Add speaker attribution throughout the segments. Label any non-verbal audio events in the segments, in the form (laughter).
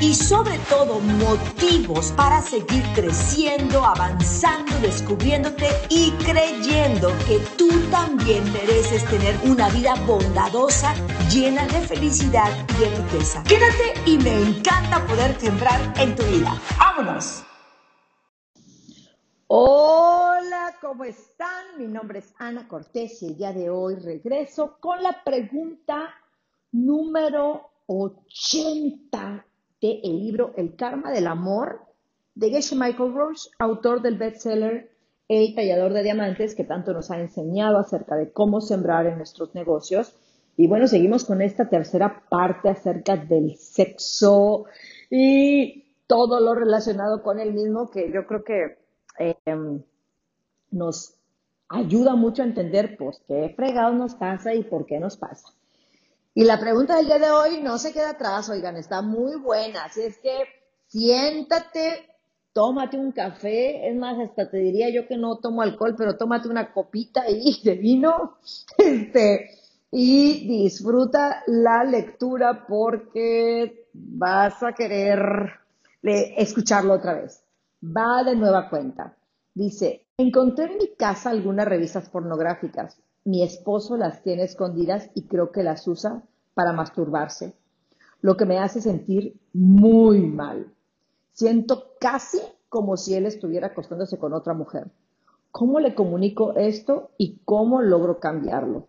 Speaker 1: y sobre todo motivos para seguir creciendo, avanzando, descubriéndote y creyendo que tú también mereces tener una vida bondadosa, llena de felicidad y de riqueza. Quédate y me encanta poder sembrar en tu vida. ¡Vámonos! Hola, ¿cómo están? Mi nombre es Ana Cortés y el día de hoy regreso con la pregunta número 80 del el libro El Karma del Amor de Geshe Michael Roach, autor del bestseller El Tallador de Diamantes, que tanto nos ha enseñado acerca de cómo sembrar en nuestros negocios. Y bueno, seguimos con esta tercera parte acerca del sexo y todo lo relacionado con el mismo, que yo creo que em, nos ayuda mucho a entender por qué fregado nos pasa y por qué nos pasa. Y la pregunta del día de hoy no se queda atrás, oigan, está muy buena. Así es que siéntate, tómate un café, es más, hasta te diría yo que no tomo alcohol, pero tómate una copita ahí (laughs) de vino, este, y disfruta la lectura porque vas a querer escucharlo otra vez. Va de nueva cuenta. Dice, encontré en mi casa algunas revistas pornográficas. Mi esposo las tiene escondidas y creo que las usa para masturbarse, lo que me hace sentir muy mal. Siento casi como si él estuviera acostándose con otra mujer. ¿Cómo le comunico esto y cómo logro cambiarlo?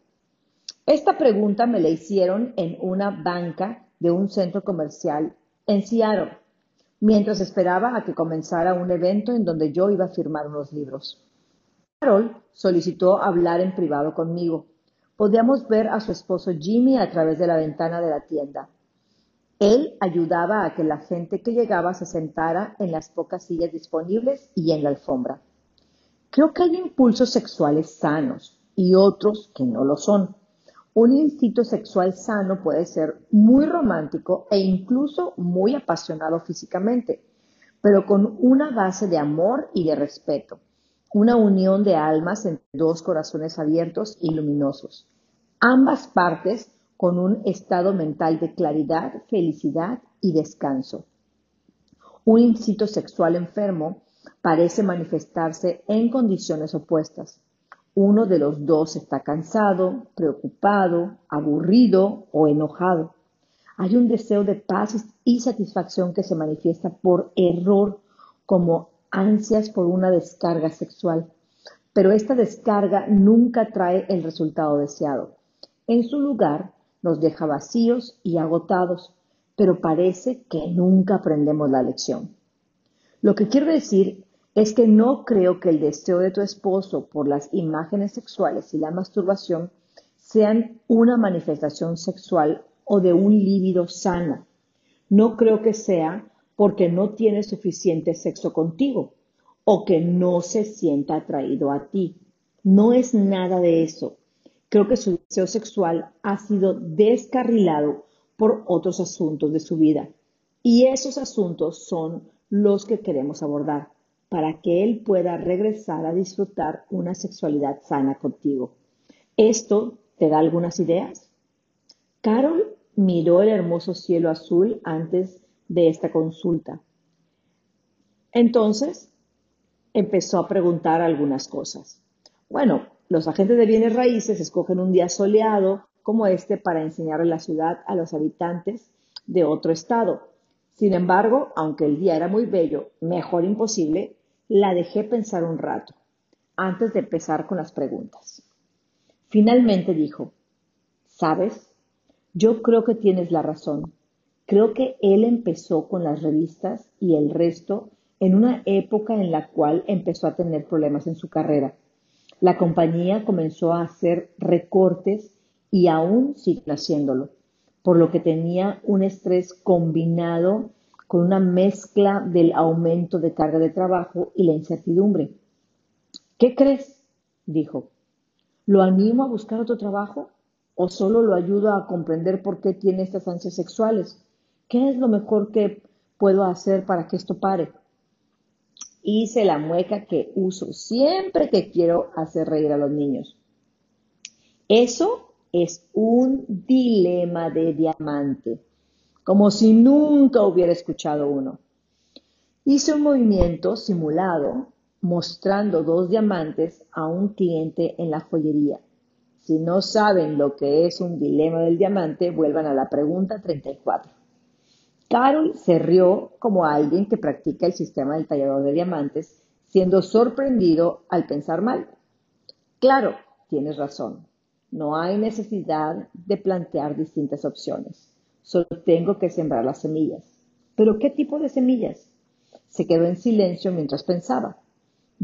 Speaker 1: Esta pregunta me la hicieron en una banca de un centro comercial en Seattle, mientras esperaba a que comenzara un evento en donde yo iba a firmar unos libros. Carol solicitó hablar en privado conmigo. Podíamos ver a su esposo Jimmy a través de la ventana de la tienda. Él ayudaba a que la gente que llegaba se sentara en las pocas sillas disponibles y en la alfombra. Creo que hay impulsos sexuales sanos y otros que no lo son. Un instinto sexual sano puede ser muy romántico e incluso muy apasionado físicamente, pero con una base de amor y de respeto una unión de almas entre dos corazones abiertos y luminosos, ambas partes con un estado mental de claridad, felicidad y descanso. Un instinto sexual enfermo parece manifestarse en condiciones opuestas. Uno de los dos está cansado, preocupado, aburrido o enojado. Hay un deseo de paz y satisfacción que se manifiesta por error como ansias por una descarga sexual, pero esta descarga nunca trae el resultado deseado. En su lugar, nos deja vacíos y agotados, pero parece que nunca aprendemos la lección. Lo que quiero decir es que no creo que el deseo de tu esposo por las imágenes sexuales y la masturbación sean una manifestación sexual o de un líbido sana. No creo que sea porque no tiene suficiente sexo contigo o que no se sienta atraído a ti. No es nada de eso. Creo que su deseo sexual ha sido descarrilado por otros asuntos de su vida. Y esos asuntos son los que queremos abordar para que él pueda regresar a disfrutar una sexualidad sana contigo. ¿Esto te da algunas ideas? Carol miró el hermoso cielo azul antes de esta consulta. Entonces, empezó a preguntar algunas cosas. Bueno, los agentes de bienes raíces escogen un día soleado como este para enseñarle la ciudad a los habitantes de otro estado. Sin embargo, aunque el día era muy bello, mejor imposible, la dejé pensar un rato antes de empezar con las preguntas. Finalmente dijo, ¿sabes? Yo creo que tienes la razón. Creo que él empezó con las revistas y el resto en una época en la cual empezó a tener problemas en su carrera. La compañía comenzó a hacer recortes y aún sigue haciéndolo. por lo que tenía un estrés combinado con una mezcla del aumento de carga de trabajo y la incertidumbre. ¿Qué crees? dijo. ¿Lo animo a buscar otro trabajo? ¿O solo lo ayudo a comprender por qué tiene estas ansias sexuales? ¿Qué es lo mejor que puedo hacer para que esto pare? Hice la mueca que uso siempre que quiero hacer reír a los niños. Eso es un dilema de diamante, como si nunca hubiera escuchado uno. Hice un movimiento simulado mostrando dos diamantes a un cliente en la joyería. Si no saben lo que es un dilema del diamante, vuelvan a la pregunta 34. Carol se rió como alguien que practica el sistema del tallador de diamantes, siendo sorprendido al pensar mal. Claro, tienes razón. No hay necesidad de plantear distintas opciones. Solo tengo que sembrar las semillas. ¿Pero qué tipo de semillas? Se quedó en silencio mientras pensaba.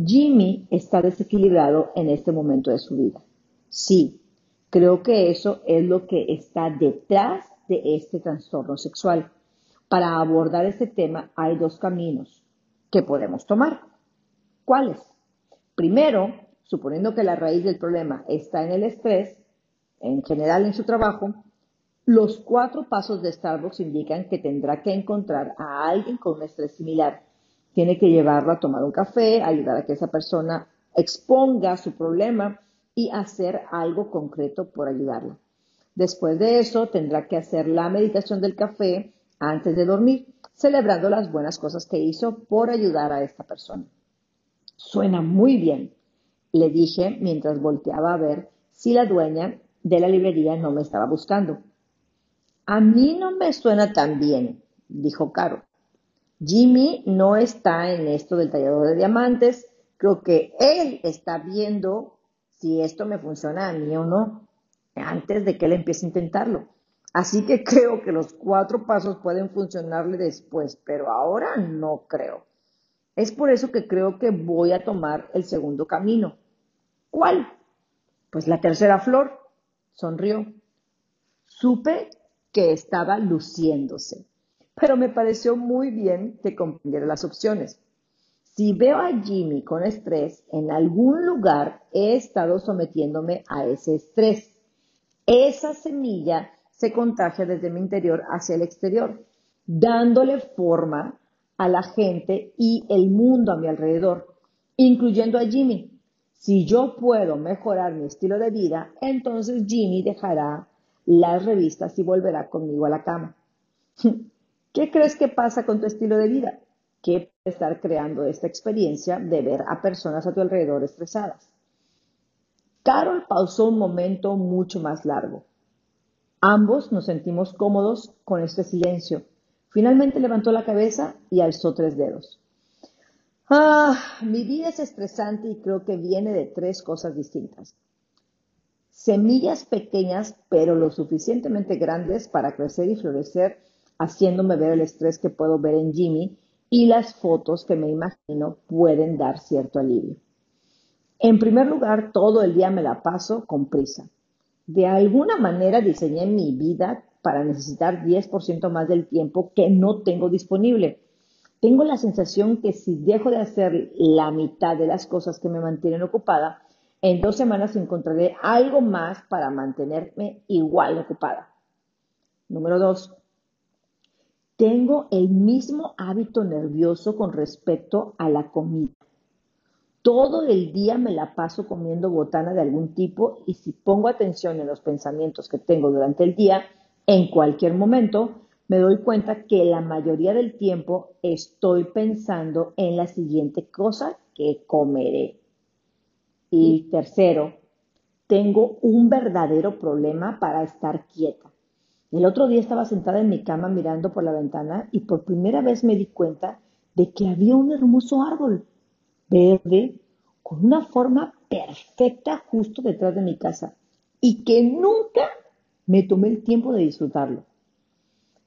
Speaker 1: Jimmy está desequilibrado en este momento de su vida. Sí, creo que eso es lo que está detrás de este trastorno sexual. Para abordar este tema hay dos caminos que podemos tomar. ¿Cuáles? Primero, suponiendo que la raíz del problema está en el estrés, en general en su trabajo, los cuatro pasos de Starbucks indican que tendrá que encontrar a alguien con un estrés similar. Tiene que llevarlo a tomar un café, ayudar a que esa persona exponga su problema y hacer algo concreto por ayudarla. Después de eso, tendrá que hacer la meditación del café antes de dormir, celebrando las buenas cosas que hizo por ayudar a esta persona. Suena muy bien, le dije mientras volteaba a ver si la dueña de la librería no me estaba buscando. A mí no me suena tan bien, dijo Caro. Jimmy no está en esto del tallador de diamantes. Creo que él está viendo si esto me funciona a mí o no, antes de que él empiece a intentarlo. Así que creo que los cuatro pasos pueden funcionarle después, pero ahora no creo. Es por eso que creo que voy a tomar el segundo camino. ¿Cuál? Pues la tercera flor. Sonrió. Supe que estaba luciéndose, pero me pareció muy bien que comprendiera las opciones. Si veo a Jimmy con estrés, en algún lugar he estado sometiéndome a ese estrés. Esa semilla se contagia desde mi interior hacia el exterior, dándole forma a la gente y el mundo a mi alrededor, incluyendo a Jimmy. Si yo puedo mejorar mi estilo de vida, entonces Jimmy dejará las revistas y volverá conmigo a la cama. (laughs) ¿Qué crees que pasa con tu estilo de vida? ¿Qué puede estar creando esta experiencia de ver a personas a tu alrededor estresadas? Carol pausó un momento mucho más largo. Ambos nos sentimos cómodos con este silencio. Finalmente levantó la cabeza y alzó tres dedos. Ah, mi vida es estresante y creo que viene de tres cosas distintas. Semillas pequeñas, pero lo suficientemente grandes para crecer y florecer, haciéndome ver el estrés que puedo ver en Jimmy y las fotos que me imagino pueden dar cierto alivio. En primer lugar, todo el día me la paso con prisa. De alguna manera diseñé mi vida para necesitar 10% más del tiempo que no tengo disponible. Tengo la sensación que si dejo de hacer la mitad de las cosas que me mantienen ocupada, en dos semanas encontraré algo más para mantenerme igual ocupada. Número dos, tengo el mismo hábito nervioso con respecto a la comida. Todo el día me la paso comiendo botana de algún tipo y si pongo atención en los pensamientos que tengo durante el día, en cualquier momento, me doy cuenta que la mayoría del tiempo estoy pensando en la siguiente cosa que comeré. Y tercero, tengo un verdadero problema para estar quieta. El otro día estaba sentada en mi cama mirando por la ventana y por primera vez me di cuenta de que había un hermoso árbol verde, con una forma perfecta justo detrás de mi casa y que nunca me tomé el tiempo de disfrutarlo.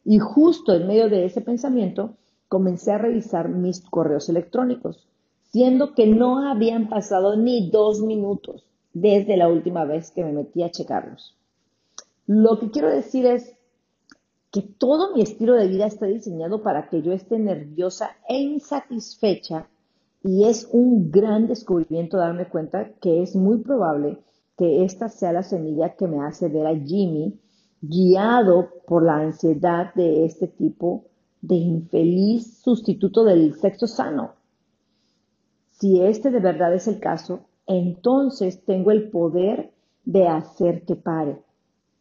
Speaker 1: Y justo en medio de ese pensamiento comencé a revisar mis correos electrónicos, siendo que no habían pasado ni dos minutos desde la última vez que me metí a checarlos. Lo que quiero decir es, que todo mi estilo de vida está diseñado para que yo esté nerviosa e insatisfecha y es un gran descubrimiento darme cuenta que es muy probable que esta sea la semilla que me hace ver a Jimmy guiado por la ansiedad de este tipo de infeliz sustituto del sexo sano. Si este de verdad es el caso, entonces tengo el poder de hacer que pare.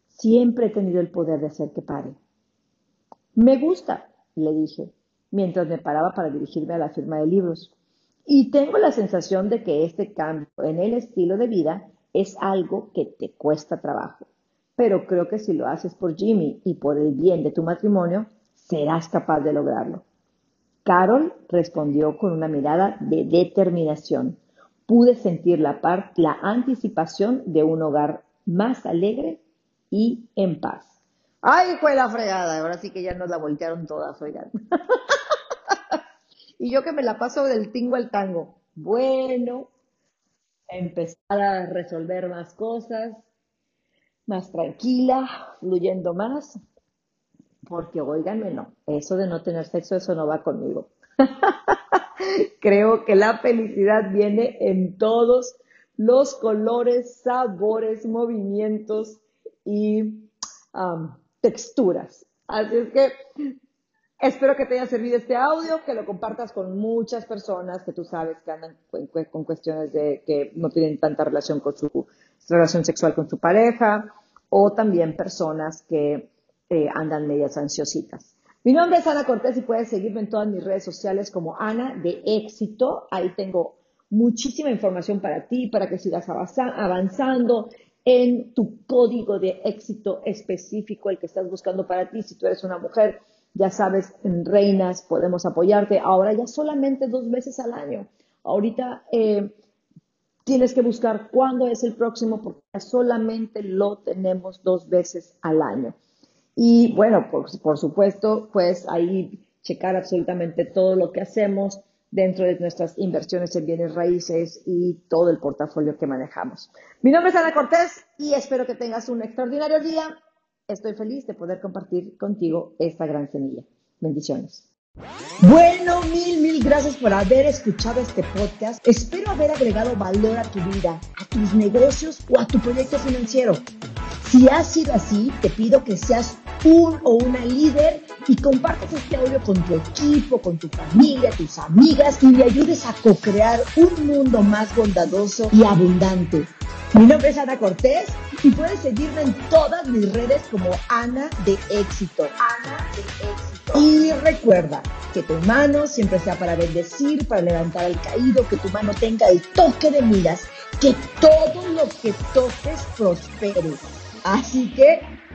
Speaker 1: Siempre he tenido el poder de hacer que pare. Me gusta, le dije, mientras me paraba para dirigirme a la firma de libros. Y tengo la sensación de que este cambio en el estilo de vida es algo que te cuesta trabajo. Pero creo que si lo haces por Jimmy y por el bien de tu matrimonio, serás capaz de lograrlo. Carol respondió con una mirada de determinación. Pude sentir la, la anticipación de un hogar más alegre y en paz. ¡Ay, fue la fregada! Ahora sí que ya nos la voltearon todas, oigan. (laughs) y yo que me la paso del tingo al tango. Bueno, empezar a resolver más cosas, más tranquila, fluyendo más, porque oíganme, no, eso de no tener sexo, eso no va conmigo. (laughs) Creo que la felicidad viene en todos los colores, sabores, movimientos y texturas. Así es que espero que te haya servido este audio, que lo compartas con muchas personas que tú sabes que andan con, cuestiones de que no tienen tanta relación con su relación sexual con su pareja o también personas que eh, andan medias ansiositas. Mi nombre es Ana Cortés y puedes seguirme en todas mis redes sociales como Ana de Éxito. Ahí tengo muchísima información para ti, para que sigas avanzando en tu código de éxito específico, el que estás buscando para ti. Si tú eres una mujer, ya sabes, en Reinas podemos apoyarte. Ahora ya solamente dos veces al año. Ahorita eh, tienes que buscar cuándo es el próximo porque solamente lo tenemos dos veces al año. Y bueno, por, por supuesto, pues ahí checar absolutamente todo lo que hacemos dentro de nuestras inversiones en bienes raíces y todo el portafolio que manejamos. Mi nombre es Ana Cortés y espero que tengas un extraordinario día. Estoy feliz de poder compartir contigo esta gran semilla. Bendiciones. Bueno, mil, mil gracias por haber escuchado este podcast. Espero haber agregado valor a tu vida, a tus negocios o a tu proyecto financiero. Si ha sido así, te pido que seas un o una líder y compartas este audio con tu equipo, con tu familia, tus amigas y le ayudes a co-crear un mundo más bondadoso y abundante. Mi nombre es Ana Cortés y puedes seguirme en todas mis redes como Ana de Éxito. Ana de Éxito. Y recuerda que tu mano siempre sea para bendecir, para levantar al caído, que tu mano tenga el toque de miras, que todo lo que toques prospere. Así que